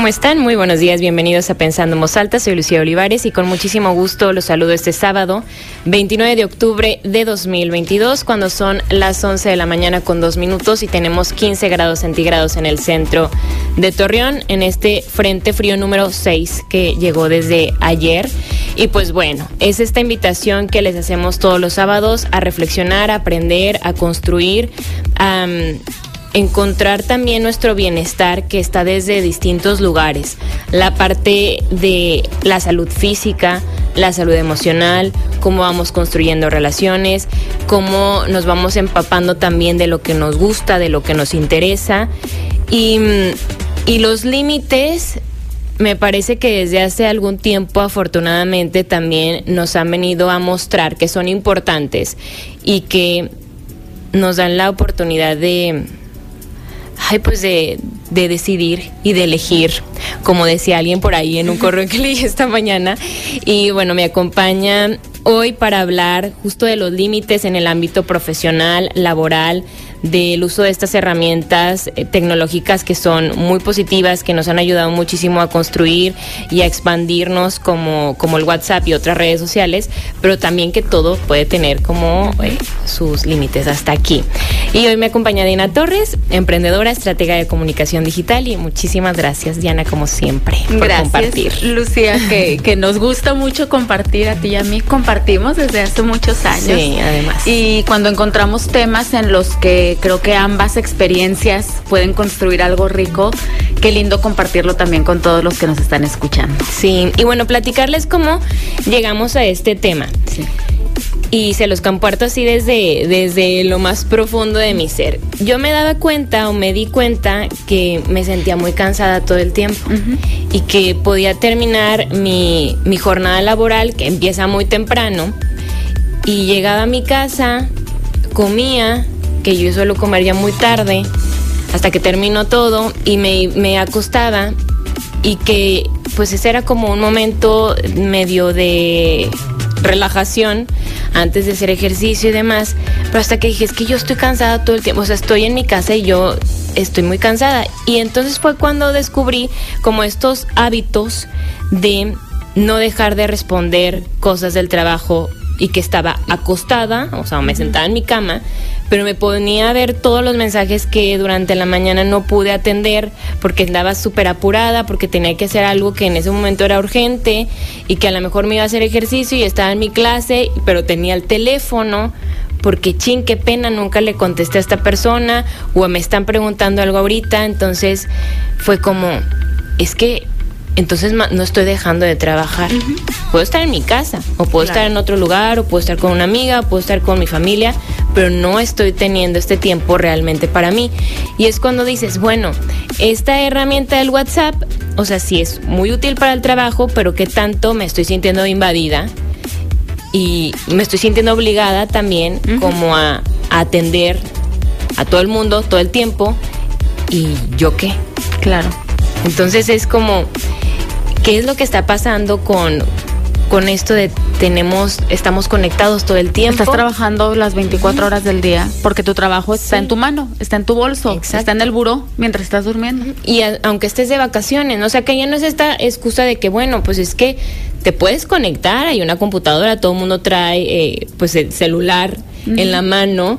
¿Cómo están? Muy buenos días, bienvenidos a Pensando en Alta. Soy Lucía Olivares y con muchísimo gusto los saludo este sábado, 29 de octubre de 2022, cuando son las 11 de la mañana con dos minutos y tenemos 15 grados centígrados en el centro de Torreón, en este Frente Frío número 6 que llegó desde ayer. Y pues bueno, es esta invitación que les hacemos todos los sábados a reflexionar, a aprender, a construir. Encontrar también nuestro bienestar que está desde distintos lugares. La parte de la salud física, la salud emocional, cómo vamos construyendo relaciones, cómo nos vamos empapando también de lo que nos gusta, de lo que nos interesa. Y, y los límites me parece que desde hace algún tiempo afortunadamente también nos han venido a mostrar que son importantes y que nos dan la oportunidad de ay, pues de, de, decidir y de elegir, como decía alguien por ahí en un correo que leí esta mañana. Y bueno, me acompaña hoy para hablar justo de los límites en el ámbito profesional, laboral, del uso de estas herramientas eh, tecnológicas que son muy positivas, que nos han ayudado muchísimo a construir y a expandirnos como, como el WhatsApp y otras redes sociales, pero también que todo puede tener como eh, sus límites hasta aquí. Y hoy me acompaña Diana Torres, emprendedora, estratega de comunicación digital y muchísimas gracias Diana como siempre por gracias, compartir. Lucía, que, que nos gusta mucho compartir a ti y a mí, compartimos desde hace muchos años. Sí, además. Y cuando encontramos temas en los que creo que ambas experiencias pueden construir algo rico. Qué lindo compartirlo también con todos los que nos están escuchando. Sí, y bueno, platicarles cómo llegamos a este tema. Sí. Y se los comparto así desde, desde lo más profundo de mi ser. Yo me daba cuenta o me di cuenta que me sentía muy cansada todo el tiempo uh -huh. y que podía terminar mi, mi jornada laboral, que empieza muy temprano, y llegaba a mi casa, comía, que yo suelo comer ya muy tarde, hasta que termino todo y me, me acostaba y que pues ese era como un momento medio de relajación antes de hacer ejercicio y demás, pero hasta que dije, es que yo estoy cansada todo el tiempo, o sea, estoy en mi casa y yo estoy muy cansada. Y entonces fue cuando descubrí como estos hábitos de no dejar de responder cosas del trabajo y que estaba acostada, o sea, me sentaba en mi cama, pero me ponía a ver todos los mensajes que durante la mañana no pude atender porque andaba súper apurada, porque tenía que hacer algo que en ese momento era urgente y que a lo mejor me iba a hacer ejercicio y estaba en mi clase, pero tenía el teléfono porque chin, qué pena, nunca le contesté a esta persona o me están preguntando algo ahorita, entonces fue como, es que entonces no estoy dejando de trabajar. Uh -huh. Puedo estar en mi casa, o puedo claro. estar en otro lugar, o puedo estar con una amiga, o puedo estar con mi familia, pero no estoy teniendo este tiempo realmente para mí. Y es cuando dices, bueno, esta herramienta del WhatsApp, o sea, sí es muy útil para el trabajo, pero que tanto me estoy sintiendo invadida y me estoy sintiendo obligada también uh -huh. como a, a atender a todo el mundo todo el tiempo. ¿Y yo qué? Claro. Entonces es como qué es lo que está pasando con, con esto de tenemos, estamos conectados todo el tiempo. Estás trabajando las 24 horas del día porque tu trabajo está sí. en tu mano, está en tu bolso, Exacto. está en el buró mientras estás durmiendo. Y a, aunque estés de vacaciones, o sea que ya no es esta excusa de que, bueno, pues es que te puedes conectar, hay una computadora, todo el mundo trae eh, pues el celular uh -huh. en la mano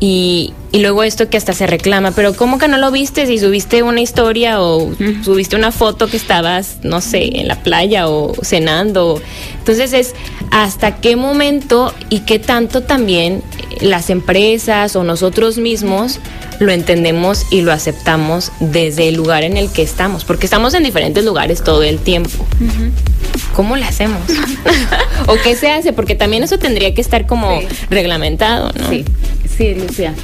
y, y, luego esto que hasta se reclama, pero ¿cómo que no lo viste si subiste una historia o subiste una foto que estabas, no sé, en la playa o cenando? Entonces es hasta qué momento y qué tanto también las empresas o nosotros mismos lo entendemos y lo aceptamos desde el lugar en el que estamos, porque estamos en diferentes lugares todo el tiempo. ¿Cómo lo hacemos? ¿O qué se hace? Porque también eso tendría que estar como reglamentado, ¿no? Sí, sí, Lucía.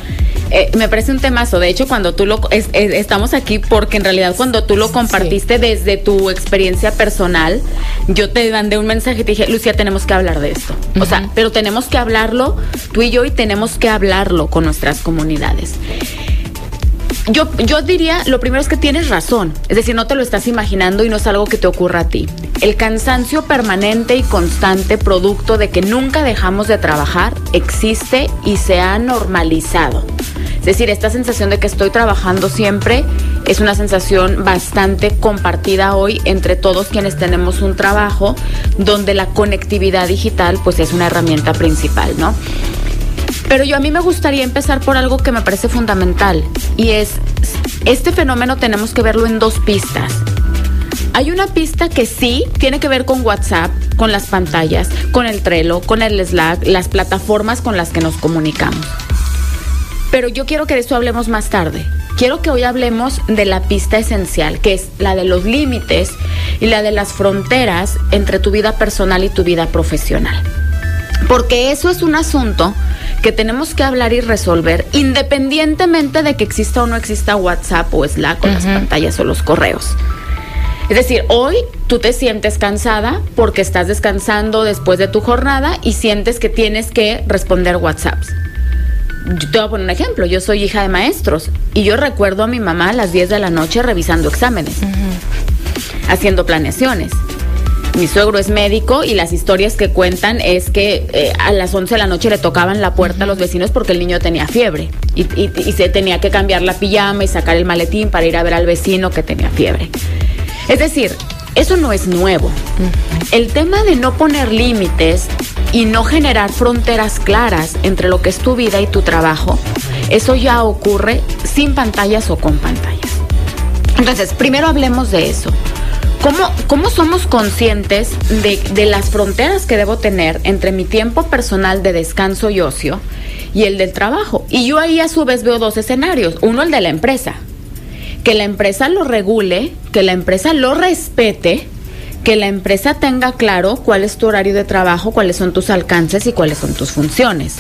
Eh, me parece un temazo. De hecho, cuando tú lo estamos aquí porque en realidad cuando tú lo compartiste desde tu experiencia personal, yo te mandé un mensaje y te dije, Lucía, tenemos que hablar de esto. O sea, pero tenemos que hablarlo tú y yo y tenemos que hablarlo con nuestras comunidades. Yo, yo diría, lo primero es que tienes razón, es decir, no te lo estás imaginando y no es algo que te ocurra a ti. El cansancio permanente y constante producto de que nunca dejamos de trabajar existe y se ha normalizado. Es decir, esta sensación de que estoy trabajando siempre es una sensación bastante compartida hoy entre todos quienes tenemos un trabajo donde la conectividad digital pues es una herramienta principal, ¿no? Pero yo a mí me gustaría empezar por algo que me parece fundamental y es, este fenómeno tenemos que verlo en dos pistas. Hay una pista que sí tiene que ver con WhatsApp, con las pantallas, con el Trello, con el Slack, las plataformas con las que nos comunicamos. Pero yo quiero que de eso hablemos más tarde. Quiero que hoy hablemos de la pista esencial, que es la de los límites y la de las fronteras entre tu vida personal y tu vida profesional. Porque eso es un asunto que tenemos que hablar y resolver independientemente de que exista o no exista WhatsApp o Slack o las pantallas o los correos. Es decir, hoy tú te sientes cansada porque estás descansando después de tu jornada y sientes que tienes que responder WhatsApps. Yo te voy a poner un ejemplo, yo soy hija de maestros y yo recuerdo a mi mamá a las 10 de la noche revisando exámenes, haciendo planeaciones mi suegro es médico y las historias que cuentan es que eh, a las 11 de la noche le tocaban la puerta a los vecinos porque el niño tenía fiebre y, se tenía que cambiar la pijama y sacar el maletín para ir a ver al vecino que tenía fiebre. Es decir, eso no es nuevo. El tema de no poner límites y no generar fronteras claras entre lo que es tu vida y tu trabajo, eso ya ocurre sin pantallas o con pantallas. Entonces, primero hablemos de eso. ¿Cómo, somos conscientes de, las fronteras que debo tener entre mi tiempo personal de descanso y ocio y el del trabajo? Y yo ahí a su vez veo dos escenarios. Uno, el de la empresa. Que la empresa lo regule, que la empresa lo respete, que la empresa tenga claro cuál es tu horario de trabajo, cuáles son tus alcances y cuáles son tus funciones.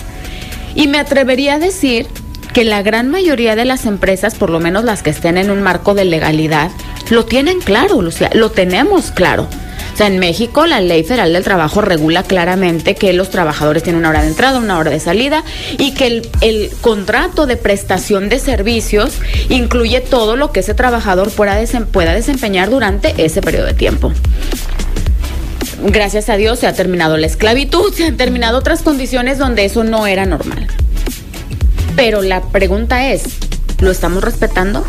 Y me atrevería a decir que la gran mayoría de las empresas, por lo menos las que estén en un marco de legalidad, lo tienen claro, Lucía, lo tenemos claro. O sea, en México la ley federal del trabajo regula claramente que los trabajadores tienen una hora de entrada, una hora de salida y que el, contrato de prestación de servicios incluye todo lo que ese trabajador pueda, pueda desempeñar durante ese periodo de tiempo gracias a Dios se ha terminado la esclavitud, se han terminado otras condiciones donde eso no era normal. Pero la pregunta es, ¿lo estamos respetando?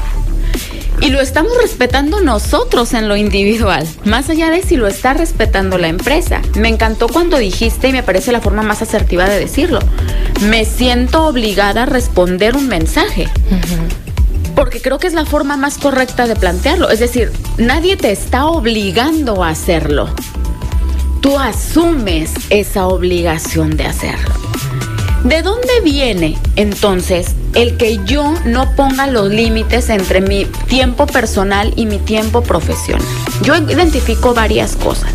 Y lo estamos respetando nosotros en lo individual, más allá de si lo está respetando la empresa. Me encantó cuando dijiste, y me parece la forma más asertiva de decirlo, me siento obligada a responder un mensaje. Porque creo que es la forma más correcta de plantearlo. Es decir, nadie te está obligando a hacerlo. Tú asumes esa obligación de hacerlo. ¿De dónde viene entonces el que yo no ponga los límites entre mi tiempo personal y mi tiempo profesional? Yo identifico varias cosas.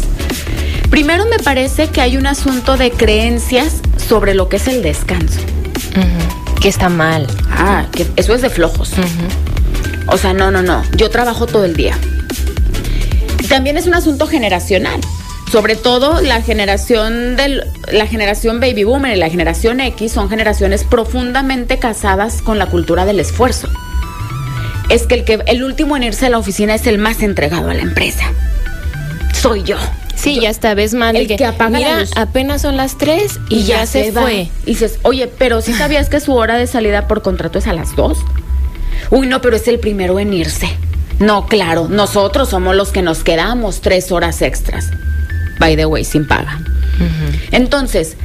Primero me parece que hay un asunto de creencias sobre lo que es el descanso. Que está mal. Ah, que eso es de flojos. O sea, no, no, no. Yo trabajo todo el día. También es un asunto generacional sobre todo la generación del la generación baby boomer y la generación X son generaciones profundamente casadas con la cultura del esfuerzo. Es que el que el último en irse a la oficina es el más entregado a la empresa. Soy yo. Sí, ya está, ves mal. El que, apaga mira, apenas son las 3 y, ya, se, fue. Y dices, oye, pero si sabías que su hora de salida por contrato es a las 2. Uy, no, pero es el primero en irse. No, claro, nosotros somos los que nos quedamos tres horas extras by the way, sin paga. Entonces,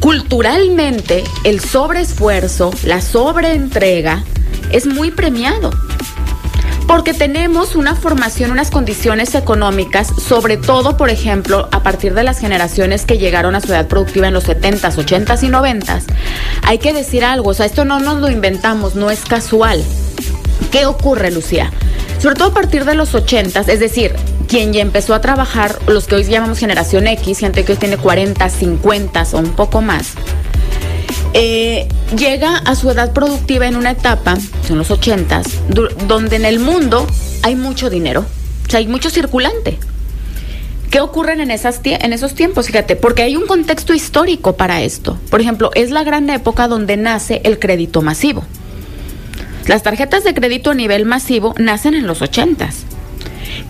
culturalmente, el sobreesfuerzo, la sobreentrega, es muy premiado. Porque tenemos una formación, unas condiciones económicas, sobre todo, por ejemplo, a partir de las generaciones que llegaron a su edad productiva en los 70s, 80s y 90s. Hay que decir algo, o sea, esto no nos lo inventamos, no es casual. ¿Qué ocurre, Lucía? Sobre todo a partir de los 80s, es decir, quien ya empezó a trabajar, los que hoy llamamos generación X, gente que hoy tiene 40, 50 o un poco más, eh, llega a su edad productiva en una etapa, son los 80, donde en el mundo hay mucho dinero, o sea, hay mucho circulante. ¿Qué ocurren en, esas en esos tiempos? Fíjate, porque hay un contexto histórico para esto. Por ejemplo, es la gran época donde nace el crédito masivo. Las tarjetas de crédito a nivel masivo nacen en los 80.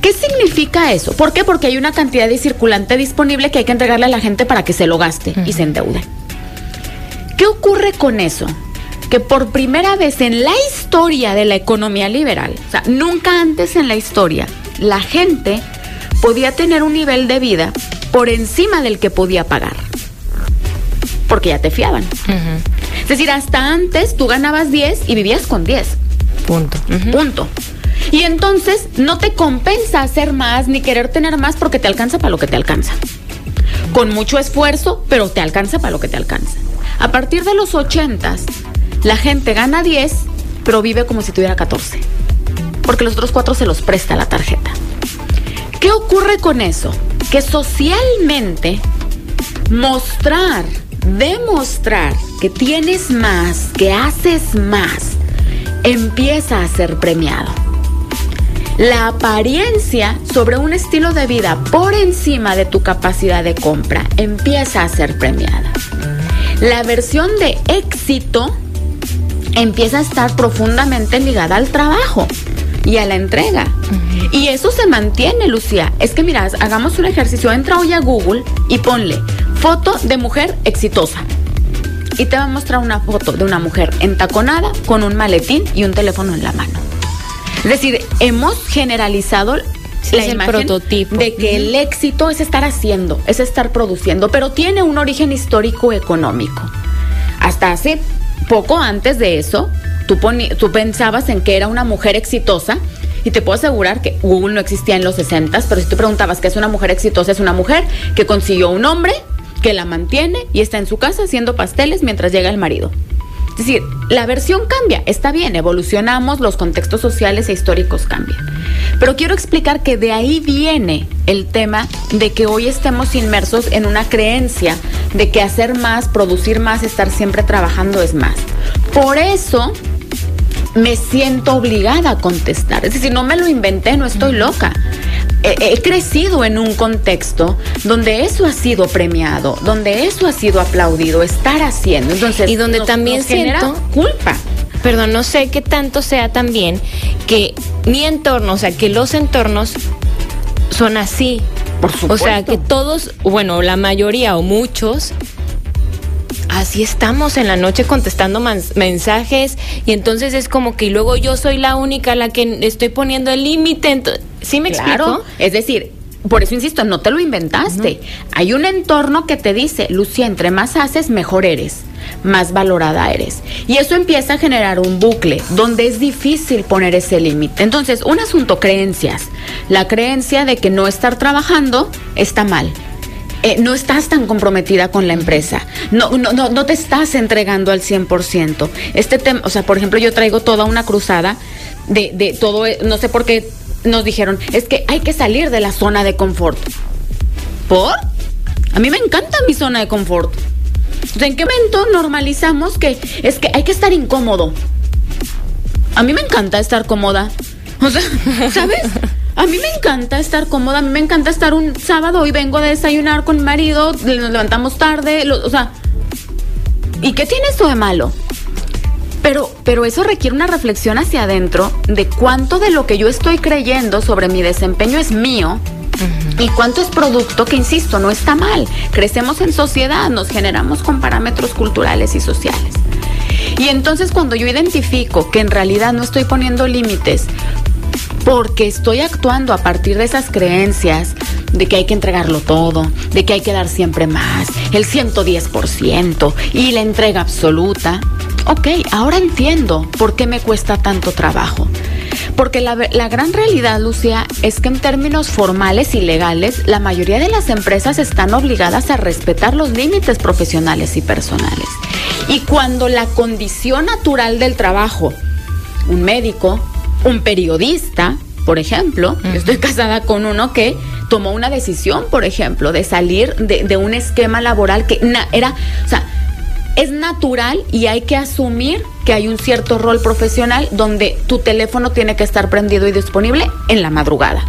¿Qué significa eso? ¿Por qué? Porque hay una cantidad de circulante disponible que hay que entregarle a la gente para que se lo gaste y se endeude. ¿Qué ocurre con eso? Que por primera vez en la historia de la economía liberal, o sea, nunca antes en la historia, la gente podía tener un nivel de vida por encima del que podía pagar. Porque ya te fiaban. Es decir, hasta antes tú ganabas 10 y vivías con 10. Punto. Punto. Y entonces no te compensa hacer más ni querer tener más porque te alcanza para lo que te alcanza. Con mucho esfuerzo, pero te alcanza para lo que te alcanza. A partir de los 80, la gente gana 10, pero vive como si tuviera 14. Porque los otros cuatro se los presta la tarjeta. ¿Qué ocurre con eso? Que socialmente mostrar, demostrar que tienes más, que haces más, empieza a ser premiado. La apariencia sobre un estilo de vida por encima de tu capacidad de compra empieza a ser premiada. La versión de éxito empieza a estar profundamente ligada al trabajo y a la entrega. Y eso se mantiene, Lucía. Es que mira, hagamos un ejercicio. Entra hoy a Google y ponle foto de mujer exitosa. Y te va a mostrar una foto de una mujer entaconada con un maletín y un teléfono en la mano. Es decir, hemos generalizado la imagen prototipo. de que el éxito es estar haciendo, es estar produciendo, pero tiene un origen histórico económico. Hasta hace poco antes de eso, tú, tú pensabas en que era una mujer exitosa y te puedo asegurar que Google no existía en los 60, pero si tú preguntabas qué es una mujer exitosa, es una mujer que consiguió un hombre, que la mantiene y está en su casa haciendo pasteles mientras llega el marido. Es decir, la versión cambia, está bien, evolucionamos, los contextos sociales e históricos cambian. Pero quiero explicar que de ahí viene el tema de que hoy estemos inmersos en una creencia de que hacer más, producir más, estar siempre trabajando es más. Por eso me siento obligada a contestar. Es decir, no me lo inventé, no estoy loca he, crecido en un contexto donde eso ha sido premiado, donde eso ha sido aplaudido, estar haciendo. Entonces, y donde también siento culpa. Perdón, no sé qué tanto sea también que mi entorno, o sea, que los entornos son así. Por supuesto. O sea, que todos, bueno, la mayoría o muchos así estamos en la noche contestando mensajes y entonces es como que luego yo soy la única a la que estoy poniendo el límite. ¿Sí me explico? Es decir, por eso insisto, no te lo inventaste. Hay un entorno que te dice, Lucía, entre más haces, mejor eres, más valorada eres. Y eso empieza a generar un bucle donde es difícil poner ese límite. Entonces, un asunto, creencias. La creencia de que no estar trabajando está mal eh, no estás tan comprometida con la empresa, no, no, no, no te estás entregando al 100%. Este tema, o sea, por ejemplo, yo traigo toda una cruzada de, de todo, no sé por qué nos dijeron, es que hay que salir de la zona de confort. ¿Por? A mí me encanta mi zona de confort. ¿En qué momento normalizamos que es que hay que estar incómodo? A mí me encanta estar cómoda. O sea, ¿sabes? A mí me encanta estar cómoda, a mí me encanta estar un sábado y vengo a desayunar con mi marido, nos levantamos tarde, o sea, ¿y qué tiene esto de malo? Pero, pero eso requiere una reflexión hacia adentro de cuánto de lo que yo estoy creyendo sobre mi desempeño es mío y cuánto es producto que, insisto, no está mal. Crecemos en sociedad, nos generamos con parámetros culturales y sociales. Y entonces cuando yo identifico que en realidad no estoy poniendo límites porque estoy actuando a partir de esas creencias de que hay que entregarlo todo, de que hay que dar siempre más, el 110% y la entrega absoluta. Ok, ahora entiendo por qué me cuesta tanto trabajo. Porque la, la, gran realidad, Lucía, es que en términos formales y legales, la mayoría de las empresas están obligadas a respetar los límites profesionales y personales. Y cuando la condición natural del trabajo, un médico, un periodista, por ejemplo, estoy casada con uno que tomó una decisión, por ejemplo, de salir de, un esquema laboral que era, o sea, es natural y hay que asumir que hay un cierto rol profesional donde tu teléfono tiene que estar prendido y disponible en la madrugada.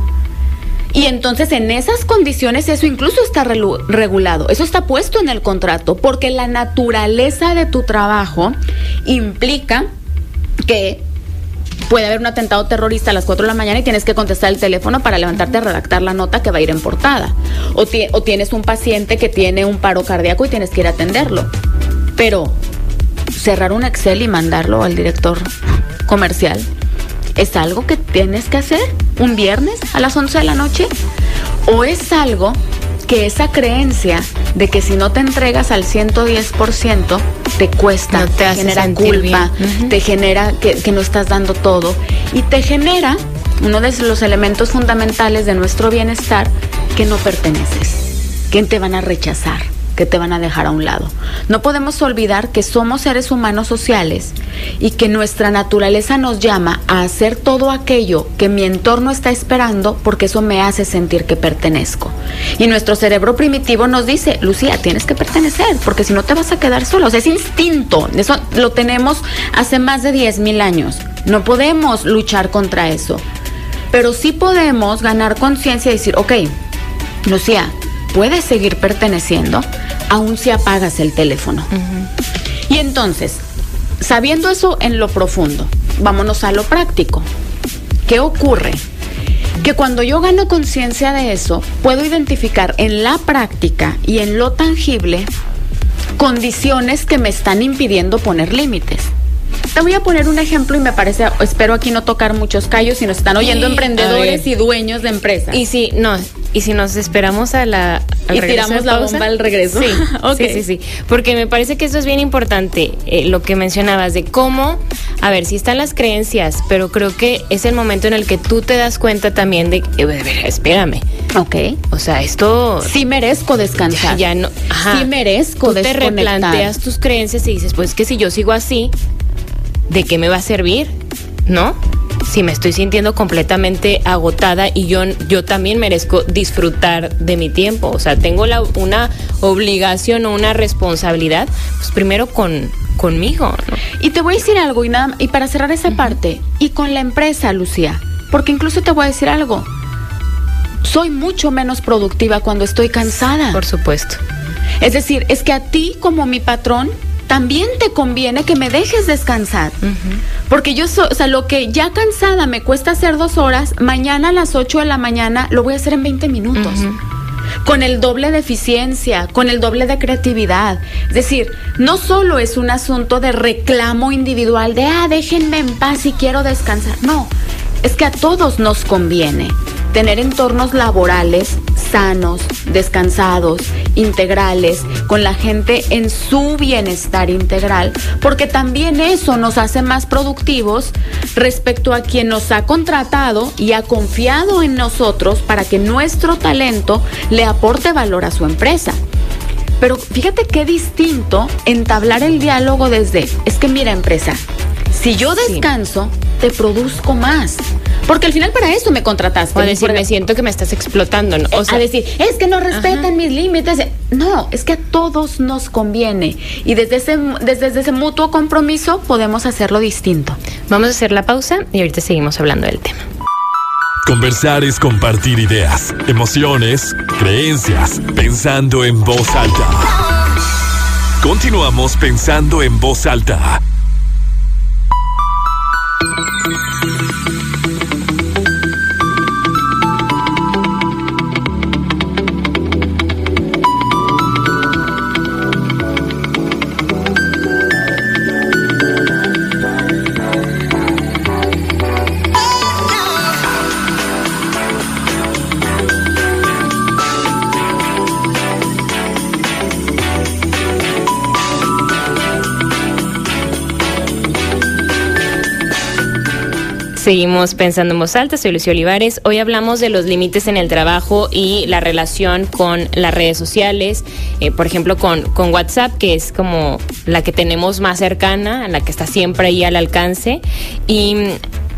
Y entonces en esas condiciones eso incluso está regulado, eso está puesto en el contrato, porque la naturaleza de tu trabajo implica que puede haber un atentado terrorista a las 4 de la mañana y tienes que contestar el teléfono para levantarte a redactar la nota que va a ir en portada. O, o tienes un paciente que tiene un paro cardíaco y tienes que ir a atenderlo. Pero cerrar un Excel y mandarlo al director comercial es algo que tienes que hacer un viernes a las 11 de la noche o es algo que esa creencia de que si no te entregas al 110% te cuesta, te, genera culpa, te genera que, que no estás dando todo y te genera uno de los elementos fundamentales de nuestro bienestar que no perteneces, que te van a rechazar que te van a dejar a un lado. No podemos olvidar que somos seres humanos sociales y que nuestra naturaleza nos llama a hacer todo aquello que mi entorno está esperando porque eso me hace sentir que pertenezco. Y nuestro cerebro primitivo nos dice, Lucía, tienes que pertenecer porque si no te vas a quedar solo. O sea, es instinto. Eso lo tenemos hace más de 10 mil años. No podemos luchar contra eso. Pero sí podemos ganar conciencia y decir, ok, Lucía, puedes seguir perteneciendo aún si apagas el teléfono. Y entonces, sabiendo eso en lo profundo, vámonos a lo práctico. ¿Qué ocurre? Que cuando yo gano conciencia de eso, puedo identificar en la práctica y en lo tangible condiciones que me están impidiendo poner límites. Te voy a poner un ejemplo y me parece, espero aquí no tocar muchos callos si nos están oyendo emprendedores y dueños de empresas. Y si, no, y si nos esperamos a la... y tiramos la bomba al regreso. Sí, okay. sí, sí, sí. Porque me parece que eso es bien importante, eh, lo que mencionabas, de cómo, a ver, si están las creencias, pero creo que es el momento en el que tú te das cuenta también de, eh, espérame. Ok. O sea, esto... Sí merezco descansar. Ya, no... Ajá. Sí merezco tú te replanteas tus creencias y dices, pues que si yo sigo así, ¿de qué me va a servir? ¿No? Si me estoy sintiendo completamente agotada y yo, yo también merezco disfrutar de mi tiempo. O sea, tengo la, una obligación o una responsabilidad, pues primero con, conmigo. ¿no? Y te voy a decir algo, y, nada, y para cerrar esa parte, y con la empresa, Lucía, porque incluso te voy a decir algo. Soy mucho menos productiva cuando estoy cansada. Por supuesto. Es decir, es que a ti como mi patrón también te conviene que me dejes descansar. Porque yo, o sea, lo que ya cansada me cuesta hacer dos horas, mañana a las 8 de la mañana lo voy a hacer en 20 minutos. Con el doble de eficiencia, con el doble de creatividad. Es decir, no solo es un asunto de reclamo individual de, ah, déjenme en paz y quiero descansar. No, es que a todos nos conviene tener entornos laborales sanos, descansados, integrales, con la gente en su bienestar integral, porque también eso nos hace más productivos respecto a quien nos ha contratado y ha confiado en nosotros para que nuestro talento le aporte valor a su empresa. Pero fíjate qué distinto entablar el diálogo desde, es que mira empresa, si yo descanso, te produzco más. Porque al final para eso me contrataste. O decir, me siento que me estás explotando. O sea, a decir, es que no respetan mis límites. No, es que a todos nos conviene. Y desde ese, desde ese mutuo compromiso podemos hacerlo distinto. Vamos a hacer la pausa y ahorita seguimos hablando del tema. Conversar es compartir ideas, emociones, creencias, pensando en voz alta. Continuamos pensando en voz alta Seguimos pensando en voz alta, soy Lucio Olivares. Hoy hablamos de los límites en el trabajo y la relación con las redes sociales, eh, por ejemplo con, con WhatsApp, que es como la que tenemos más cercana, la que está siempre ahí al alcance. Y,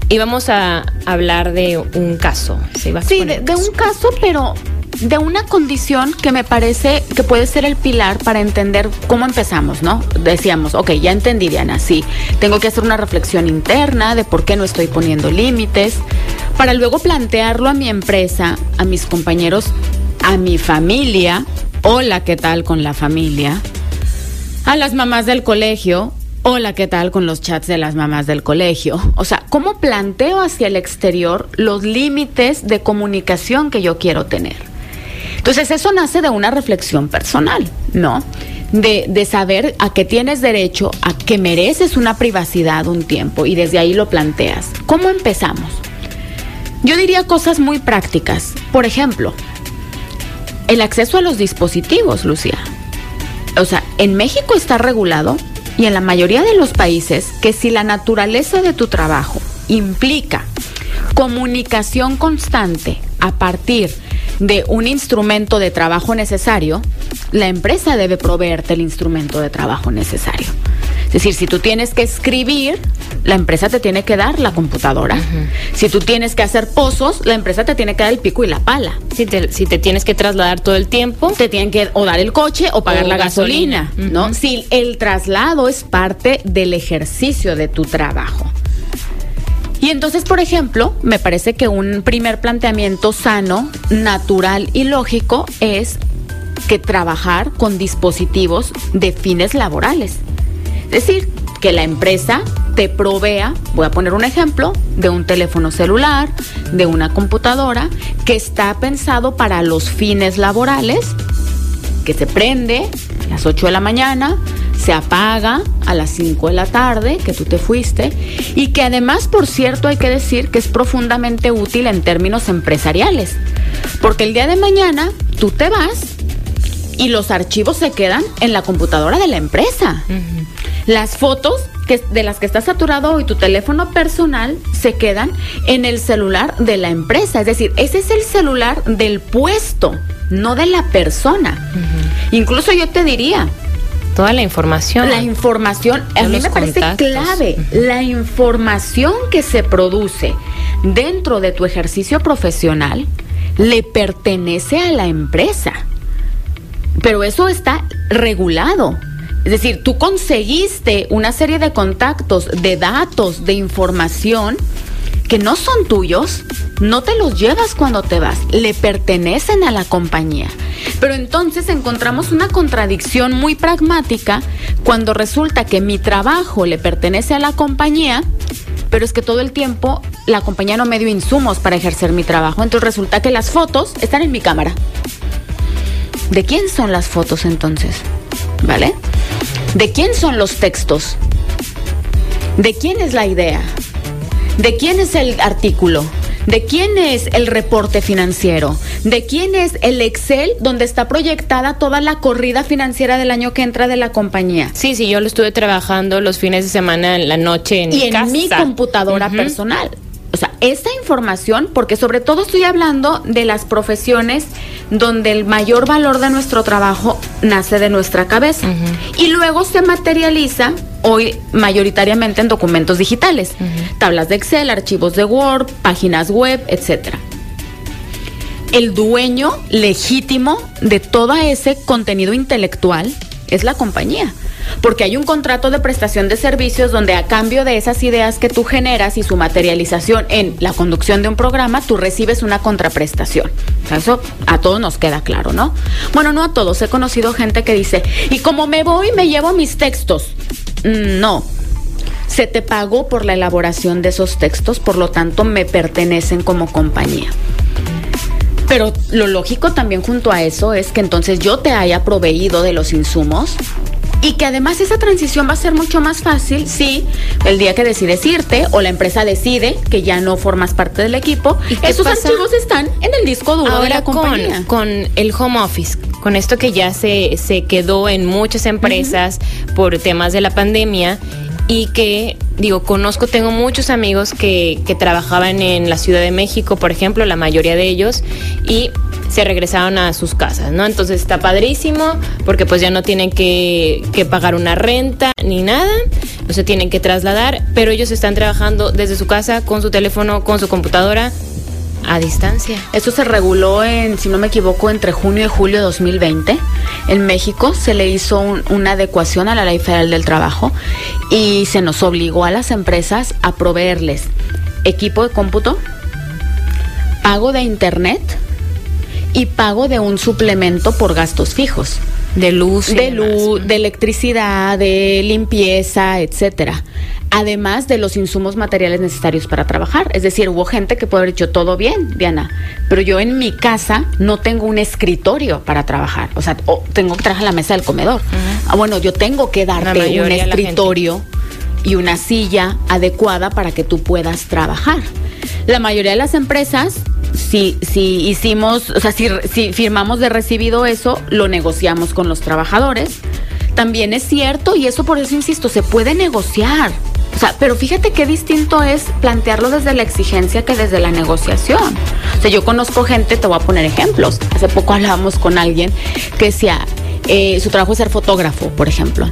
y vamos a hablar de un caso. Sí, de, de un caso, pero de una condición que me parece que puede ser el pilar para entender cómo empezamos, ¿no? Decíamos, ok, ya entendí, Diana, sí, tengo que hacer una reflexión interna de por qué no estoy poniendo límites, para luego plantearlo a mi empresa, a mis compañeros, a mi familia, hola, ¿qué tal con la familia? A las mamás del colegio, Hola, ¿qué tal con los chats de las mamás del colegio? O sea, ¿cómo planteo hacia el exterior los límites de comunicación que yo quiero tener? Entonces eso nace de una reflexión personal, ¿no? De, de, saber a qué tienes derecho, a que mereces una privacidad un tiempo y desde ahí lo planteas. ¿Cómo empezamos? Yo diría cosas muy prácticas. Por ejemplo, el acceso a los dispositivos, Lucía. O sea, en México está regulado y en la mayoría de los países que si la naturaleza de tu trabajo implica comunicación constante a partir de un instrumento de trabajo necesario, la empresa debe proveerte el instrumento de trabajo necesario. Es decir, si tú tienes que escribir, la empresa te tiene que dar la computadora. Si tú tienes que hacer pozos, la empresa te tiene que dar el pico y la pala. Si te, si te tienes que trasladar todo el tiempo, te tienen que o dar el coche o pagar la gasolina, ¿no? Si el traslado es parte del ejercicio de tu trabajo. Y entonces, por ejemplo, me parece que un primer planteamiento sano, natural y lógico es que trabajar con dispositivos de fines laborales. Es decir, que la empresa te provea, voy a poner un ejemplo, de un teléfono celular, de una computadora, que está pensado para los fines laborales, que se prende a las 8 de la mañana, se apaga a las 5 de la tarde, que tú te fuiste, y que además, por cierto, hay que decir que es profundamente útil en términos empresariales, porque el día de mañana tú te vas y los archivos se quedan en la computadora de la empresa. Las fotos que, de las que estás saturado y tu teléfono personal se quedan en el celular de la empresa. Es decir, ese es el celular del puesto, no de la persona. Incluso yo te diría, toda la información. La información, a mí me parece clave, la información que se produce dentro de tu ejercicio profesional le pertenece a la empresa. Pero eso está regulado. Es decir, tú conseguiste una serie de contactos, de datos, de información que no son tuyos, no te los llevas cuando te vas, le pertenecen a la compañía. Pero entonces encontramos una contradicción muy pragmática cuando resulta que mi trabajo le pertenece a la compañía, pero es que todo el tiempo la compañía no me dio insumos para ejercer mi trabajo. Entonces resulta que las fotos están en mi cámara. ¿De quién son las fotos entonces? ¿Vale? ¿De quién son los textos? ¿De quién es la idea? ¿De quién es el artículo? ¿De quién es el reporte financiero? ¿De quién es el Excel donde está proyectada toda la corrida financiera del año que entra de la compañía? Sí, sí, yo lo estuve trabajando los fines de semana en la noche en y mi en mi computadora personal. O sea, esta información, porque sobre todo estoy hablando de las profesiones donde el mayor valor de nuestro trabajo nace de nuestra cabeza y luego se materializa hoy mayoritariamente en documentos digitales, tablas de Excel, archivos de Word, páginas web, etcétera. El dueño legítimo de todo ese contenido intelectual es la compañía porque hay un contrato de prestación de servicios donde a cambio de esas ideas que tú generas y su materialización en la conducción de un programa, tú recibes una contraprestación. eso a todos nos queda claro, ¿no? Bueno, no a todos. He conocido gente que dice, y como me voy, me llevo mis textos. Mm, no, se te pagó por la elaboración de esos textos, por lo tanto me pertenecen como compañía. Pero lo lógico también junto a eso es que entonces yo te haya proveído de los insumos y que además esa transición va a ser mucho más fácil si el día que decides irte o la empresa decide que ya no formas parte del equipo, ¿Y esos archivos están en el disco duro de la compañía. Con, el home office, con esto que ya se, se quedó en muchas empresas por temas de la pandemia y que digo, conozco, tengo muchos amigos que, que trabajaban en la Ciudad de México, por ejemplo, la mayoría de ellos, y se regresaron a sus casas, ¿no? Entonces está padrísimo porque pues ya no tienen que, que, pagar una renta ni nada, no se tienen que trasladar, pero ellos están trabajando desde su casa con su teléfono, con su computadora. A distancia. Eso se reguló en, si no me equivoco, entre junio y julio de 2020. En México se le hizo un, una adecuación a la Ley Federal del Trabajo y se nos obligó a las empresas a proveerles equipo de cómputo, pago de internet, y pago de un suplemento por gastos fijos. De luz. De luz, de electricidad, de limpieza, etcétera. Además de los insumos materiales necesarios para trabajar. Es decir, hubo gente que puede haber hecho todo bien, Diana, pero yo en mi casa no tengo un escritorio para trabajar. O sea, tengo que trabajar la mesa del comedor. Uh -huh. Ah, bueno, yo tengo que darte un escritorio y una silla adecuada para que tú puedas trabajar. La mayoría de las empresas si, si hicimos, o sea, si, si, firmamos de recibido eso, lo negociamos con los trabajadores. También es cierto, y eso por eso insisto, se puede negociar. O sea, pero fíjate qué distinto es plantearlo desde la exigencia que desde la negociación. O sea, yo conozco gente, te voy a poner ejemplos. Hace poco hablábamos con alguien que decía, eh, su trabajo es ser fotógrafo, por ejemplo.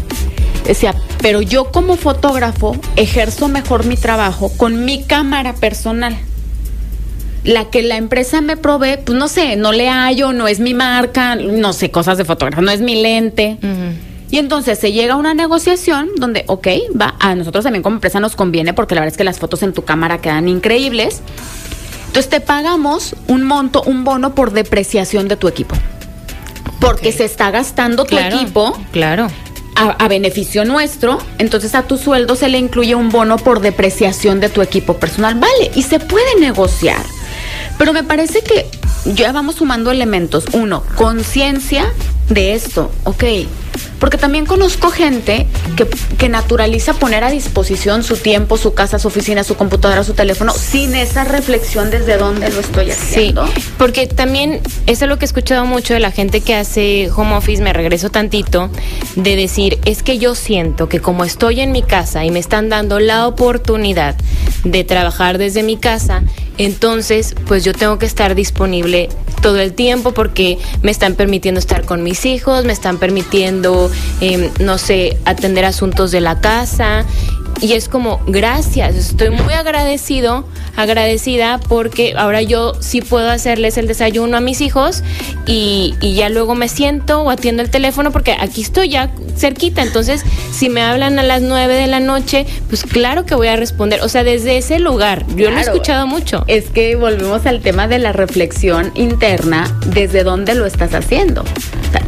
Decía, pero yo como fotógrafo ejerzo mejor mi trabajo con mi cámara personal la que la empresa me provee, pues no sé, no le hallo, no es mi marca, no sé, cosas de fotógrafo, no es mi lente. Uh -huh. Y entonces se llega a una negociación donde, ok, va, a nosotros también como empresa nos conviene porque la verdad es que las fotos en tu cámara quedan increíbles. Entonces te pagamos un monto, un bono por depreciación de tu equipo. Porque okay. se está gastando tu claro, equipo. Claro. A, a, beneficio nuestro, entonces a tu sueldo se le incluye un bono por depreciación de tu equipo personal. Vale, y se puede negociar. Pero me parece que ya vamos sumando elementos. Uno, conciencia de esto, ok. Porque también conozco gente que, que, naturaliza poner a disposición su tiempo, su casa, su oficina, su computadora, su teléfono, sin esa reflexión desde dónde lo estoy haciendo. Sí, porque también eso es lo que he escuchado mucho de la gente que hace home office, me regreso tantito, de decir, es que yo siento que como estoy en mi casa y me están dando la oportunidad de trabajar desde mi casa, entonces pues yo tengo que estar disponible todo el tiempo porque me están permitiendo estar con mis hijos, me están permitiendo, eh, no sé, atender asuntos de la casa. Y es como, gracias, estoy muy agradecido, agradecida porque ahora yo sí puedo hacerles el desayuno a mis hijos y, y ya luego me siento o atiendo el teléfono porque aquí estoy ya cerquita. Entonces, si me hablan a las 9 de la noche, pues claro que voy a responder. O sea, desde ese lugar, yo claro, lo he escuchado mucho. Es que volvemos al tema de la reflexión interna, desde dónde lo estás haciendo. O sea,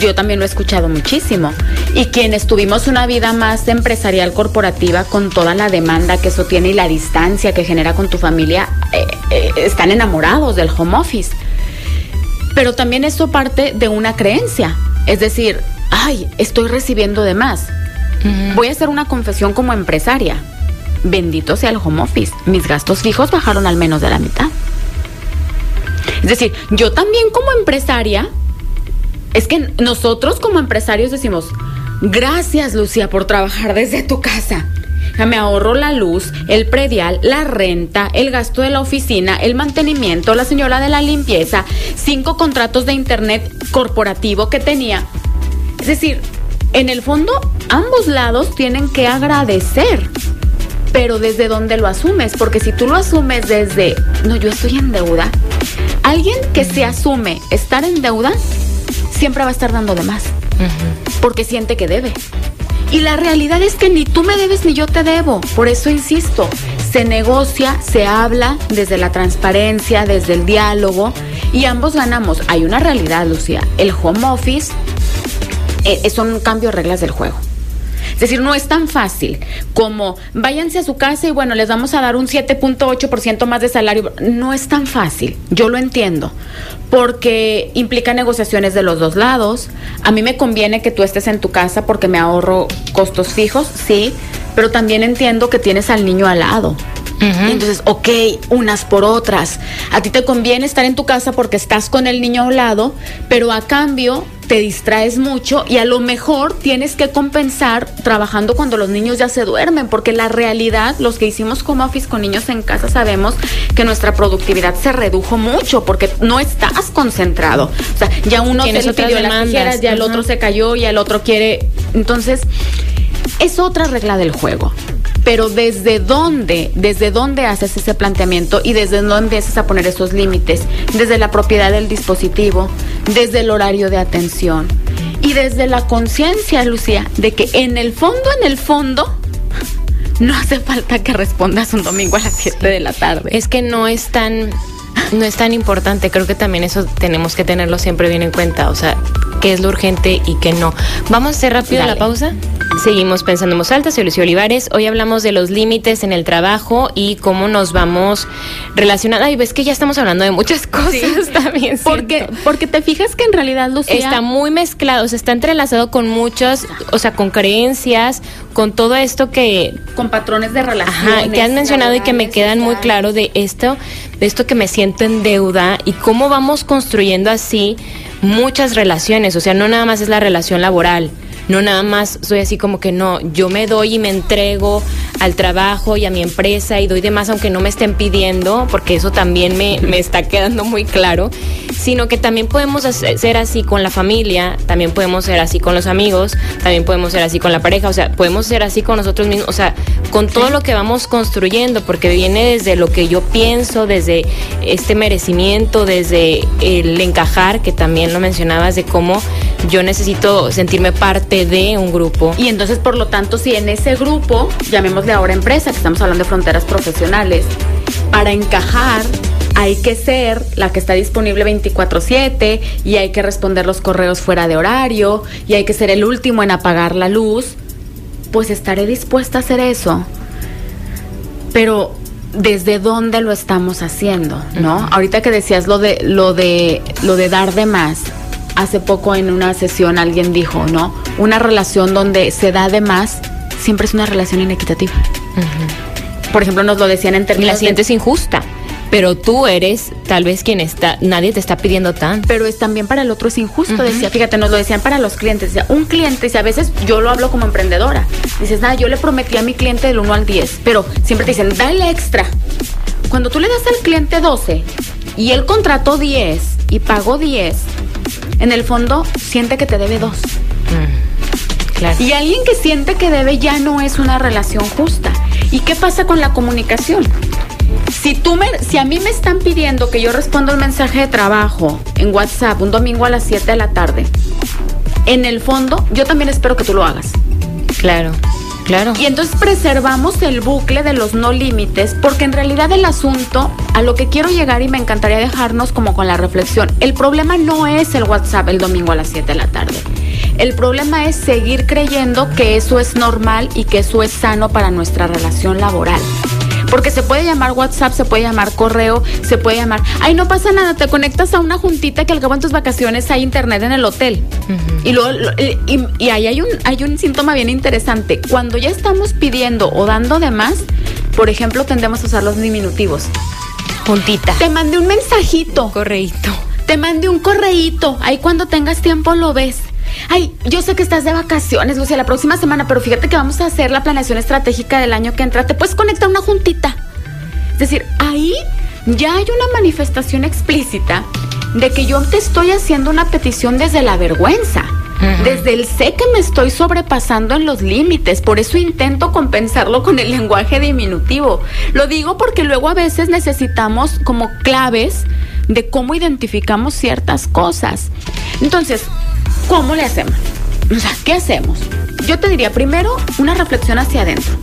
yo también lo he escuchado muchísimo. Y quienes tuvimos una vida más empresarial corporativa con toda la demanda que eso tiene y la distancia que genera con tu familia, eh, eh, están enamorados del home office. Pero también esto parte de una creencia. Es decir, ay, estoy recibiendo de más. Uh -huh. Voy a hacer una confesión como empresaria. Bendito sea el home office. Mis gastos fijos bajaron al menos de la mitad. Es decir, yo también como empresaria es que nosotros como empresarios decimos, gracias Lucía por trabajar desde tu casa. Me ahorro la luz, el predial, la renta, el gasto de la oficina, el mantenimiento, la señora de la limpieza, cinco contratos de internet corporativo que tenía. Es decir, en el fondo, ambos lados tienen que agradecer. Pero desde dónde lo asumes, porque si tú lo asumes desde, no, yo estoy en deuda, alguien que se asume estar en deuda siempre va a estar dando de más, uh -huh. porque siente que debe. Y la realidad es que ni tú me debes ni yo te debo. Por eso insisto, se negocia, se habla desde la transparencia, desde el diálogo y ambos ganamos. Hay una realidad, Lucía. El home office eh, son cambios de reglas del juego. Es decir, no es tan fácil como váyanse a su casa y bueno, les vamos a dar un 7.8% más de salario. No es tan fácil, yo lo entiendo, porque implica negociaciones de los dos lados. A mí me conviene que tú estés en tu casa porque me ahorro costos fijos, sí, pero también entiendo que tienes al niño al lado. Uh -huh. Entonces, ok, unas por otras. A ti te conviene estar en tu casa porque estás con el niño a un lado, pero a cambio te distraes mucho y a lo mejor tienes que compensar trabajando cuando los niños ya se duermen, porque la realidad, los que hicimos como office con niños en casa sabemos que nuestra productividad se redujo mucho porque no estás concentrado. O sea, ya uno se le pidió las tijeras, ya el otro se cayó, y el otro quiere. Entonces, es otra regla del juego pero desde dónde, desde dónde haces ese planteamiento y desde dónde empiezas a poner esos límites, desde la propiedad del dispositivo, desde el horario de atención y desde la conciencia, Lucía, de que en el fondo, en el fondo, no hace falta que respondas un domingo a las 7 de la tarde. Es que no es tan no es tan importante. Creo que también eso tenemos que tenerlo siempre bien en cuenta. O sea, qué es lo urgente y qué no. Vamos a hacer rápido la pausa. Seguimos pensando en voz alta, soy Lucio Olivares. Hoy hablamos de los límites en el trabajo y cómo nos vamos relacionando. Y ves que ya estamos hablando de muchas cosas también. Porque, porque te fijas que en realidad, Lucía... Está muy mezclado, o sea, está entrelazado con muchas, o sea, con creencias, con todo esto que... Con patrones de relación. Ajá, que han mencionado y que me quedan muy claro de esto, de esto que me siento en deuda y cómo vamos construyendo así muchas relaciones, o sea, no nada más es la relación laboral, no nada más soy así como que no, yo me doy y me entrego al trabajo y a mi empresa y doy de más aunque no me estén pidiendo, porque eso también me, me está quedando muy claro, sino que también podemos ser así con la familia, también podemos ser así con los amigos, también podemos ser así con la pareja, o sea, podemos ser así con nosotros mismos, o sea, con todo lo que vamos construyendo, porque viene desde lo que yo pienso, desde este merecimiento, desde el encajar, que también lo mencionabas, de cómo yo necesito sentirme parte de un grupo. Y entonces, por lo tanto, si en ese grupo, llamémosle ahora empresa, que estamos hablando de fronteras profesionales, para encajar hay que ser la que está disponible 24/7 y hay que responder los correos fuera de horario y hay que ser el último en apagar la luz, pues estaré dispuesta a hacer eso. Pero desde dónde lo estamos haciendo, ¿no? Ahorita que decías lo de lo de lo de dar de más, hace poco en una sesión alguien dijo, ¿no? Una relación donde se da de más siempre es una relación inequitativa. Por ejemplo, nos lo decían en términos. Y la sientes injusta. Pero tú eres tal vez quien está, nadie te está pidiendo tan. Pero es también para el otro es injusto, decía, fíjate, nos lo decían para los clientes, decía, un cliente, y a veces yo lo hablo como emprendedora, dices, nada, yo le prometí a mi cliente del 1 al 10, pero siempre te dicen, dale extra. Cuando tú le das al cliente 12 y él contrató 10 y pagó 10, en el fondo siente que te debe dos. Y alguien que siente que debe ya no es una relación justa. ¿Y qué pasa con la comunicación? Si tú me, si a mí me están pidiendo que yo responda un mensaje de trabajo en WhatsApp un domingo a las 7 de la tarde, en el fondo yo también espero que tú lo hagas. Claro. Claro. Y entonces preservamos el bucle de los no límites, porque en realidad el asunto, a lo que quiero llegar y me encantaría dejarnos como con la reflexión, el problema no es el WhatsApp el domingo a las 7 de la tarde. El problema es seguir creyendo que eso es normal y que eso es sano para nuestra relación laboral. Porque se puede llamar WhatsApp, se puede llamar correo, se puede llamar. Ay, no pasa nada, te conectas a una juntita que al cabo en tus vacaciones hay internet en el hotel. Y luego, y, ahí hay un, hay un síntoma bien interesante. Cuando ya estamos pidiendo o dando de más, por ejemplo, tendemos a usar los diminutivos. Juntita. Te mandé un mensajito. correíto. Te mandé un correíto. Ahí cuando tengas tiempo lo ves. Ay, yo sé que estás de vacaciones, Lucia, la próxima semana, pero fíjate que vamos a hacer la planeación estratégica del año que entra. Te puedes conectar una juntita. Es decir, ahí ya hay una manifestación explícita de que yo te estoy haciendo una petición desde la vergüenza. Desde el sé que me estoy sobrepasando en los límites, por eso intento compensarlo con el lenguaje diminutivo. Lo digo porque luego a veces necesitamos como claves de cómo identificamos ciertas cosas. Entonces, ¿cómo le hacemos? O sea, ¿qué hacemos? Yo te diría primero una reflexión hacia adentro.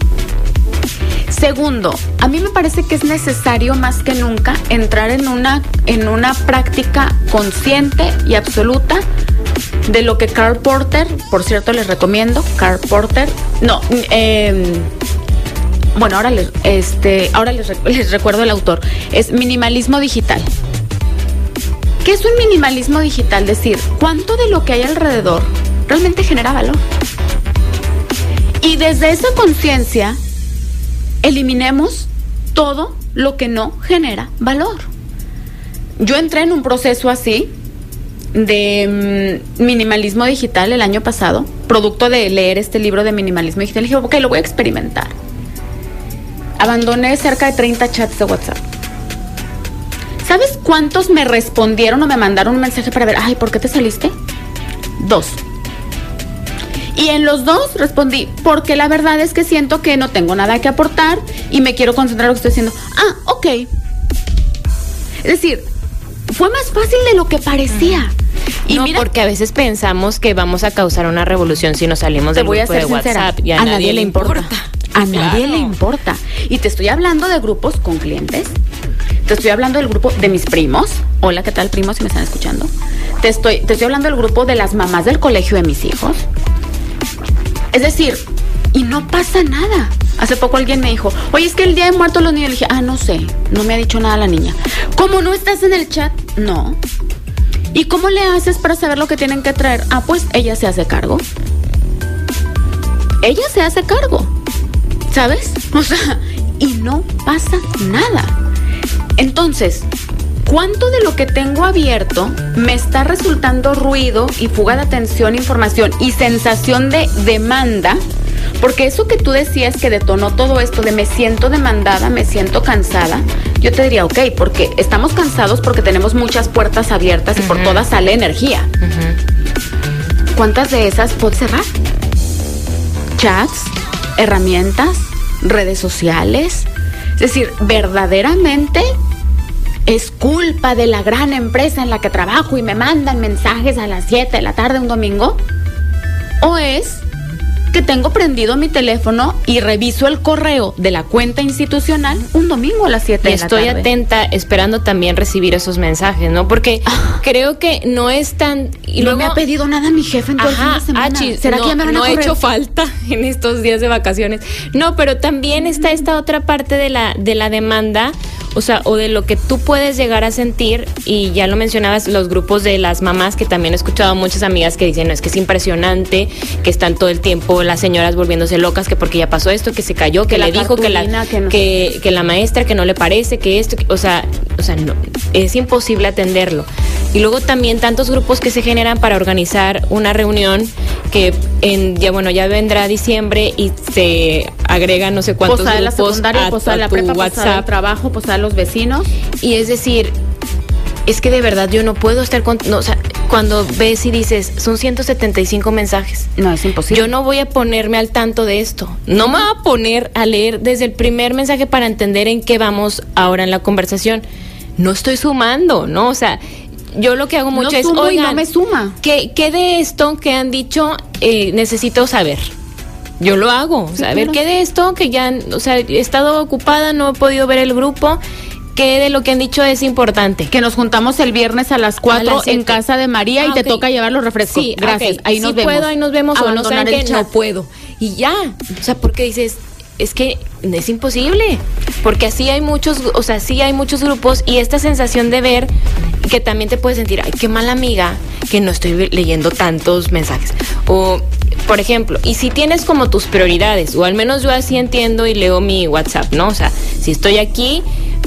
Segundo, a mí me parece que es necesario más que nunca entrar en una, en una práctica consciente y absoluta de lo que Carl Porter, por cierto les recomiendo, Carl Porter, no, em, bueno, ahora les, este, ahora les, les recuerdo el autor, es minimalismo digital. ¿Qué es un minimalismo digital? Decir, ¿cuánto de lo que hay alrededor realmente genera valor? Y desde esa conciencia, eliminemos todo lo que no genera valor. Yo entré en un proceso así de mm, minimalismo digital el año pasado, producto de leer este libro de minimalismo digital. Dije, ok, lo voy a experimentar. Abandoné cerca de 30 chats de WhatsApp. ¿Sabes cuántos me respondieron o me mandaron un mensaje para ver, ay, ¿por qué te saliste? Dos. Y en los dos respondí, porque la verdad es que siento que no tengo nada que aportar y me quiero concentrar en lo que estoy haciendo. Ah, ok. Es decir, fue más fácil de lo que parecía. Y no, porque a veces pensamos que vamos a causar una revolución si nos salimos del grupo de WhatsApp y a, nadie, le importa. A nadie le importa. Y te estoy hablando de grupos con clientes. Te estoy hablando del grupo de mis primos. Hola, ¿qué tal, primos? Si me están escuchando. Te estoy, te estoy hablando del grupo de las mamás del colegio de mis hijos. Es decir, y no pasa nada. Hace poco alguien me dijo, oye, es que el día de muertos los niños. Le dije, ah, no sé, no me ha dicho nada la niña. ¿Cómo no estás en el chat? No. ¿Y cómo le haces para saber lo que tienen que traer? Ah, pues ella se hace cargo. Ella se hace cargo. ¿Sabes? O sea, y no pasa nada. Entonces, ¿cuánto de lo que tengo abierto me está resultando ruido y fuga de atención, información y sensación de demanda? Porque eso que tú decías que detonó todo esto de me siento demandada, me siento cansada, yo te diría, ok, porque estamos cansados porque tenemos muchas puertas abiertas y por todas sale energía. ¿Cuántas de esas puedo cerrar? Chats, herramientas, redes sociales. Es decir, verdaderamente es culpa de la gran empresa en la que trabajo y me mandan mensajes a las 7 de la tarde un domingo. O es que tengo prendido mi teléfono y reviso el correo de la cuenta institucional un domingo a las 7 de la tarde. Estoy atenta esperando también recibir esos mensajes, ¿no? Porque ah. creo que no es tan y no me ha pedido nada mi jefe en todo el semana. ¿Será que ya me van no ha hecho falta en estos días de vacaciones. No, pero también está esta otra parte de la de la demanda o sea, o de lo que tú puedes llegar a sentir, y ya lo mencionabas, los grupos de las mamás, que también he escuchado muchas amigas que dicen, no, es que es impresionante, que están todo el tiempo las señoras volviéndose locas, que porque ya pasó esto, que se cayó, que, le dijo que la, que, que, la maestra, que no le parece, que esto, o sea, o sea, no, es imposible atenderlo. Y luego también tantos grupos que se generan para organizar una reunión que en ya bueno ya vendrá diciembre y se agregan no sé cuántos posada grupos la secundaria, posada la prepa, WhatsApp, trabajo, posada los vecinos y es decir es que de verdad yo no puedo estar con no, o sea, cuando ves y dices son 175 mensajes. No es imposible. Yo no voy a ponerme al tanto de esto. No me voy a poner a leer desde el primer mensaje para entender en qué vamos ahora en la conversación. No estoy sumando no o sea yo lo que hago mucho es, oigan, no me suma. ¿qué, ¿qué, de esto que han dicho eh, necesito saber? Yo lo hago, saber qué de esto que ya, o sea, he estado ocupada, no he podido ver el grupo. ¿Qué de lo que han dicho es importante? Que nos juntamos el viernes a las 4 en casa de María y ah, te toca llevar los refrescos. Sí, gracias. Ahí nos vemos. puedo, ahí nos vemos o no saben que no puedo. Y ya, o sea, porque dices, es que es imposible, porque así hay muchos, o sea, sí hay muchos grupos y esta sensación de ver que también te puedes sentir, ay, qué mala amiga que no estoy leyendo tantos mensajes. O, por ejemplo, y si tienes como tus prioridades, o al menos yo así entiendo y leo mi WhatsApp, ¿no? O sea, si estoy aquí,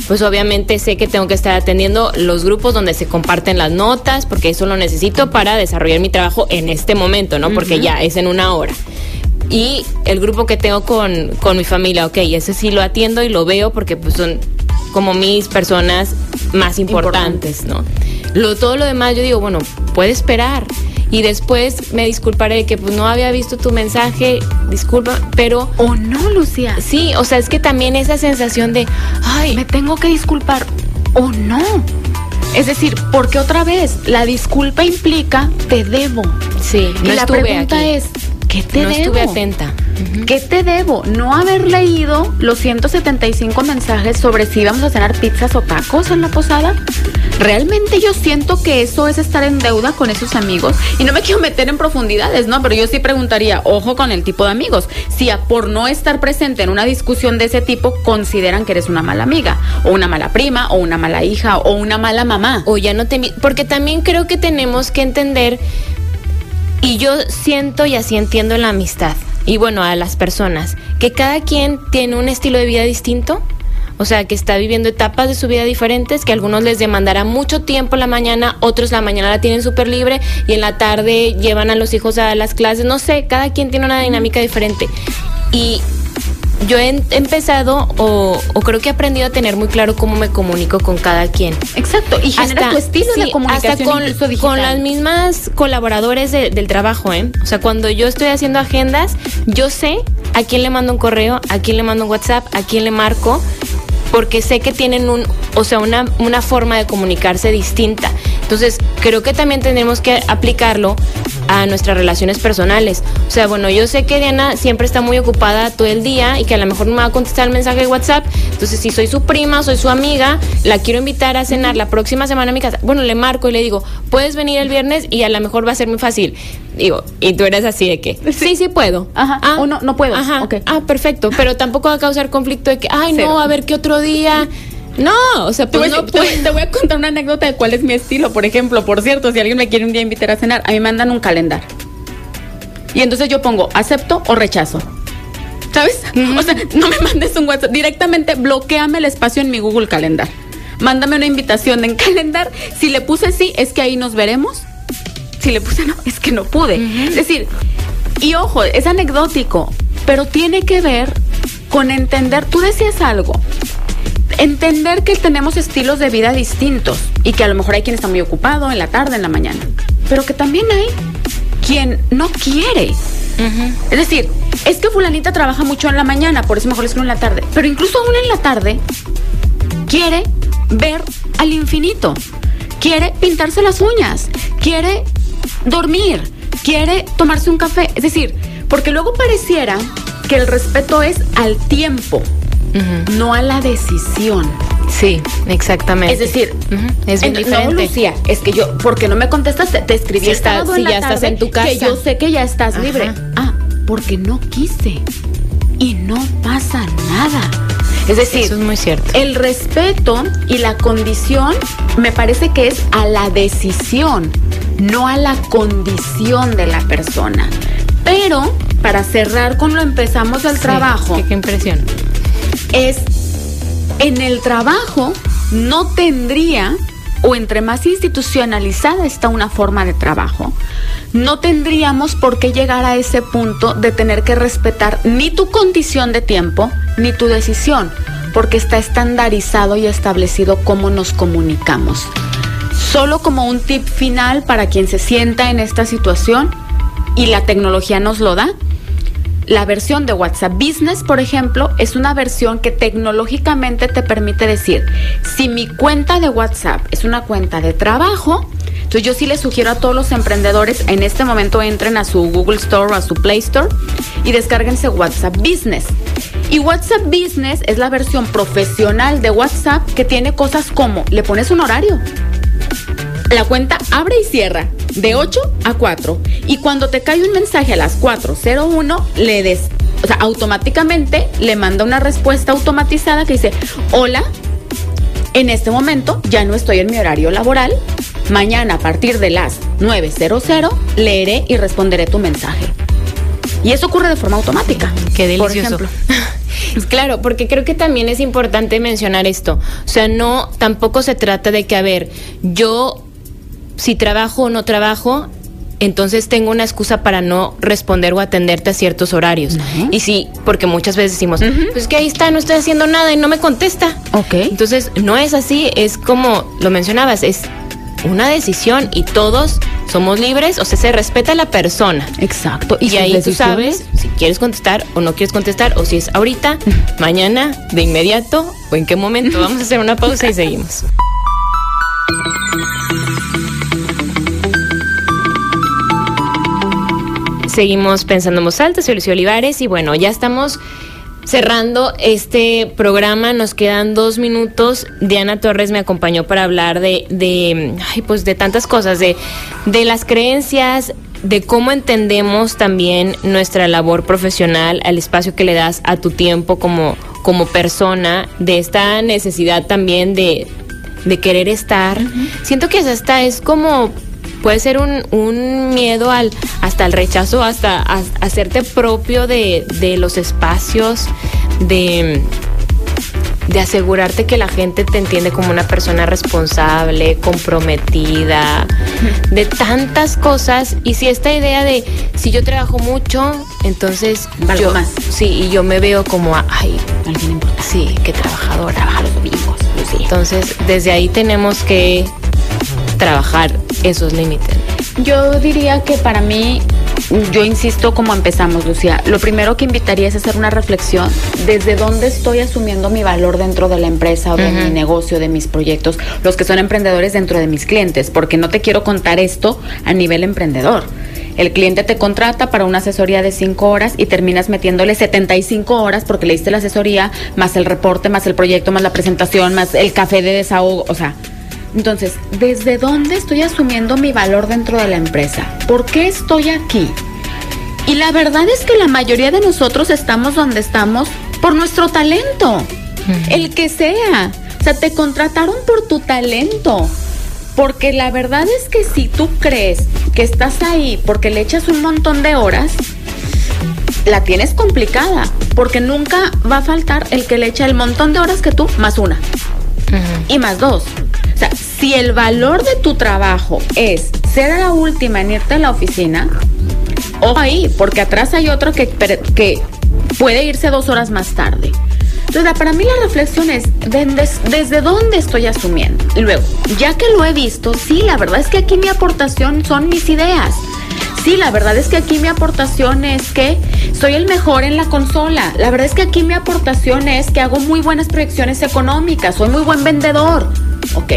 pues obviamente sé que tengo que estar atendiendo los grupos donde se comparten las notas, porque eso lo necesito para desarrollar mi trabajo en este momento, ¿no? Porque ya es en una hora y el grupo que tengo con, con mi familia, ok, ese sí lo atiendo y lo veo porque pues son como mis personas más importantes, ¿no? Lo, todo lo demás yo digo, bueno, puede esperar. Y después me disculparé de que pues no había visto tu mensaje, disculpa, pero... ¿O no, Lucía? Sí, o sea, es que también esa sensación de, ay, me tengo que disculpar, o no. Es decir, porque otra vez, la disculpa implica te debo. Sí, y la pregunta es, ¿qué te no debo? Estuve atenta. ¿Qué te debo? No haber leído los 175 mensajes sobre si íbamos a cenar pizzas o tacos en la posada. Realmente yo siento que eso es estar en deuda con esos amigos. Y no me quiero meter en profundidades, ¿no? Pero yo sí preguntaría, ojo con el tipo de amigos. Si por no estar presente en una discusión de ese tipo consideran que eres una mala amiga, o una mala prima, o una mala hija, o una mala mamá. O ya no te... Porque también creo que tenemos que entender y yo siento y así entiendo la amistad y bueno, a las personas, que cada quien tiene un estilo de vida distinto. O sea, que está viviendo etapas de su vida diferentes, que algunos les demandará mucho tiempo la mañana, otros la mañana la tienen súper libre y en la tarde llevan a los hijos a las clases. No sé, cada quien tiene una dinámica diferente. Y yo he empezado o, creo que he aprendido a tener muy claro cómo me comunico con cada quien. Exacto, y genera tu estilo de comunicación hasta con, con las mismas colaboradores del trabajo, ¿eh? O sea, cuando yo estoy haciendo agendas, yo sé a quién le mando un correo, a quién le mando un WhatsApp, a quién le marco, porque sé que tienen un, o sea, una, una forma de comunicarse distinta. Entonces, creo que también tenemos que aplicarlo a nuestras relaciones personales. O sea, bueno, yo sé que Diana siempre está muy ocupada todo el día y que a lo mejor no me va a contestar el mensaje de WhatsApp. Entonces, si soy su prima, soy su amiga, la quiero invitar a cenar la próxima semana a mi casa. Bueno, le marco y le digo, puedes venir el viernes y a lo mejor va a ser muy fácil. Digo, y tú eres así de que, sí, sí, puedo. Ajá. Ah, o no, no puedo. Ajá. Ah, perfecto. Pero tampoco va a causar conflicto de que, ay, no, a ver qué otro día. No, o sea, pues te, voy, te, voy a contar una anécdota de cuál es mi estilo. Por ejemplo, por cierto, si alguien me quiere un día invitar a cenar, a mí me mandan un calendario. Y entonces yo pongo acepto o rechazo. ¿Sabes? O sea, no me mandes un WhatsApp. Directamente bloqueame el espacio en mi Google Calendar. Mándame una invitación en Calendar. Si le puse sí, es que ahí nos veremos. Si le puse no, es que no pude. Es decir, y ojo, es anecdótico, pero tiene que ver con entender. Tú decías algo entender que tenemos estilos de vida distintos y que a lo mejor hay quien está muy ocupado en la tarde, en la mañana, pero que también hay quien no quiere. Es decir, es que fulanita trabaja mucho en la mañana, por eso mejor escribo en la tarde, pero incluso aún en la tarde quiere ver al infinito, quiere pintarse las uñas, quiere dormir, quiere tomarse un café, es decir, porque luego pareciera que el respeto es al tiempo, no a la decisión. Sí, exactamente. Es decir, es bien diferente. No, Lucía, es que yo, porque no me contestas, te, escribí si, está, si ya estás en tu casa. Que yo sé que ya estás libre. Ah, porque no quise. Y no pasa nada. Es decir, Eso es muy cierto. el respeto y la condición me parece que es a la decisión, no a la condición de la persona. Pero para cerrar con lo empezamos del trabajo. qué impresión es en el trabajo no tendría, o entre más institucionalizada está una forma de trabajo, no tendríamos por qué llegar a ese punto de tener que respetar ni tu condición de tiempo ni tu decisión, porque está estandarizado y establecido cómo nos comunicamos. Solo como un tip final para quien se sienta en esta situación, y la tecnología nos lo da, la versión de WhatsApp Business, por ejemplo, es una versión que tecnológicamente te permite decir, si mi cuenta de WhatsApp es una cuenta de trabajo, entonces yo sí les sugiero a todos los emprendedores en este momento entren a su Google Store o a su Play Store y descárguense WhatsApp Business. Y WhatsApp Business es la versión profesional de WhatsApp que tiene cosas como le pones un horario. La cuenta abre y cierra de 8 a 4. Y cuando te cae un mensaje a las 4.01, le des, o sea, automáticamente le manda una respuesta automatizada que dice, hola, en este momento ya no estoy en mi horario laboral. Mañana a partir de las 9.00 leeré y responderé tu mensaje. Y eso ocurre de forma automática. Qué delicioso. Por ejemplo. Claro, porque creo que también es importante mencionar esto. O sea, no, tampoco se trata de que, a ver, yo si trabajo o no trabajo, entonces tengo una excusa para no responder o atenderte a ciertos horarios. Y sí, porque muchas veces decimos, pues que ahí está, no estoy haciendo nada y no me contesta. Ok. Entonces, no es así, es como lo mencionabas, es una decisión y todos somos libres, o sea, se respeta a la persona. Exacto. Y, ahí tú sabes si quieres contestar o no quieres contestar, o si es ahorita, mañana, de inmediato, o en qué momento. Vamos a hacer una pausa y seguimos. Seguimos pensando en voz alta, soy Lucio Olivares y bueno, ya estamos cerrando este programa, nos quedan dos minutos. Diana Torres me acompañó para hablar de, de ay, pues de tantas cosas, de, de las creencias, de cómo entendemos también nuestra labor profesional, al espacio que le das a tu tiempo como, como persona, de esta necesidad también de, de querer estar. Siento que hasta es como puede ser un, un miedo al, hasta el rechazo, hasta hacerte propio de, de los espacios, de de asegurarte que la gente te entiende como una persona responsable, comprometida, de tantas cosas. Y si esta idea de si yo trabajo mucho, entonces Valgo yo más. sí, y yo me veo como ay, Alguien importante. sí, qué trabajadora. Trabaja los domingos, Lucía. Entonces, desde ahí tenemos que trabajar esos límites. Yo diría que para mí, yo insisto como empezamos, Lucía. Lo primero que invitaría es hacer una reflexión desde dónde estoy asumiendo mi valor dentro de la empresa o de mi negocio, de mis proyectos, los que son emprendedores dentro de mis clientes, porque no te quiero contar esto a nivel emprendedor. El cliente te contrata para una asesoría de 5 horas y terminas metiéndole 75 horas porque le diste la asesoría, más el reporte, más el proyecto, más la presentación, más el café de desahogo. O sea, entonces, ¿desde dónde estoy asumiendo mi valor dentro de la empresa? ¿Por qué estoy aquí? Y la verdad es que la mayoría de nosotros estamos donde estamos por nuestro talento, el que sea. O sea, te contrataron por tu talento. Porque la verdad es que si tú crees que estás ahí porque le echas un montón de horas, la tienes complicada. Porque nunca va a faltar el que le echa el montón de horas que tú, más una y más dos. O sea, si el valor de tu trabajo es ser la última en irte a la oficina, ojo ahí, porque atrás hay otro que, puede irse dos horas más tarde. Entonces, para mí la reflexión es ¿de- des- desde dónde estoy asumiendo. Y luego, ya que lo he visto, sí, la verdad es que aquí mi aportación son mis ideas. Sí, la verdad es que aquí mi aportación es que soy el mejor en la consola. La verdad es que aquí mi aportación es que hago muy buenas proyecciones económicas, soy muy buen vendedor. ¿Ok?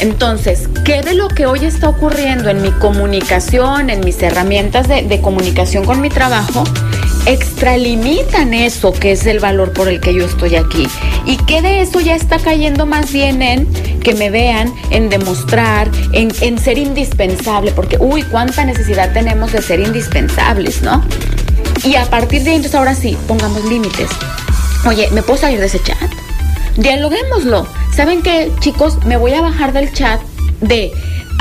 Entonces, ¿qué de lo que hoy está ocurriendo en mi comunicación, en mis herramientas de, de comunicación con mi trabajo, extralimitan eso que es el valor por el que yo estoy aquí? ¿Y qué de eso ya está cayendo más bien en que me vean, en demostrar, en, en ser indispensable? Porque, uy, cuánta necesidad tenemos de ser indispensables, ¿no? Y a partir de ahí, entonces ahora sí, pongamos límites. Oye, ¿me puedo salir de ese chat? Dialoguémoslo. ¿Saben qué, chicos? Me voy a bajar del chat de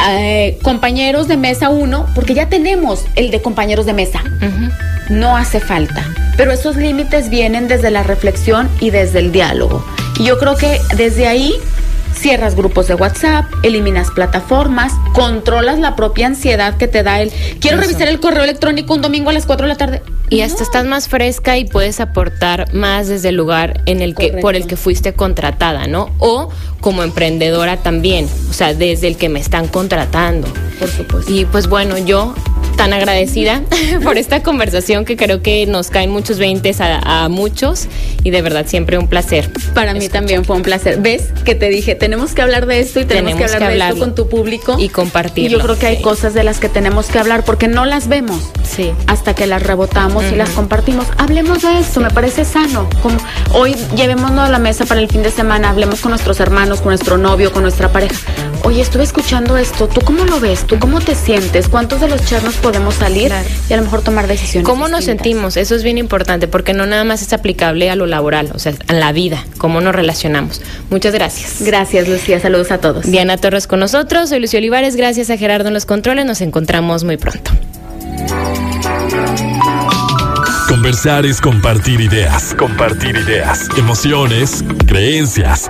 eh, compañeros de mesa 1 porque ya tenemos el de compañeros de mesa. No hace falta. Pero esos límites vienen desde la reflexión y desde el diálogo. Y yo creo que desde ahí cierras grupos de WhatsApp, eliminas plataformas, controlas la propia ansiedad que te da el quiero Eso. revisar el correo electrónico un domingo a las 4 de la tarde. Y hasta estás más fresca y puedes aportar más desde el lugar en el que por el que fuiste contratada, ¿no? O como emprendedora también, o sea, desde el que me están contratando. Por supuesto. Y pues bueno, yo tan agradecida por esta conversación que creo que nos caen muchos veintes a, a muchos y de verdad siempre un placer. Para mí también fue un placer. ¿Ves que te dije, tenemos que hablar de esto y tenemos, Tenemos que hablar que de esto con tu público? Y compartirlo, Y yo creo que hay sí. cosas de las que tenemos que hablar porque no las vemos. Sí. Hasta que las rebotamos y las compartimos. Hablemos de esto, me parece sano. Como hoy llevémonos a la mesa para el fin de semana, hablemos con nuestros hermanos, con nuestro novio, con nuestra pareja. Oye, estuve escuchando esto, ¿tú cómo lo ves? ¿Tú cómo te sientes? ¿Cuántos de los chats nos podemos salir Claro. y a lo mejor tomar decisiones? ¿Cómo nos sentimos? Eso es bien importante porque no nada más es aplicable a lo laboral, o sea, a la vida, cómo nos relacionamos. Muchas gracias. Gracias, Lucía. Saludos a todos. Diana Torres con nosotros, soy Lucio Olivares, gracias a Gerardo en los controles, nos encontramos muy pronto. Conversar es compartir ideas, compartir ideas, emociones, creencias.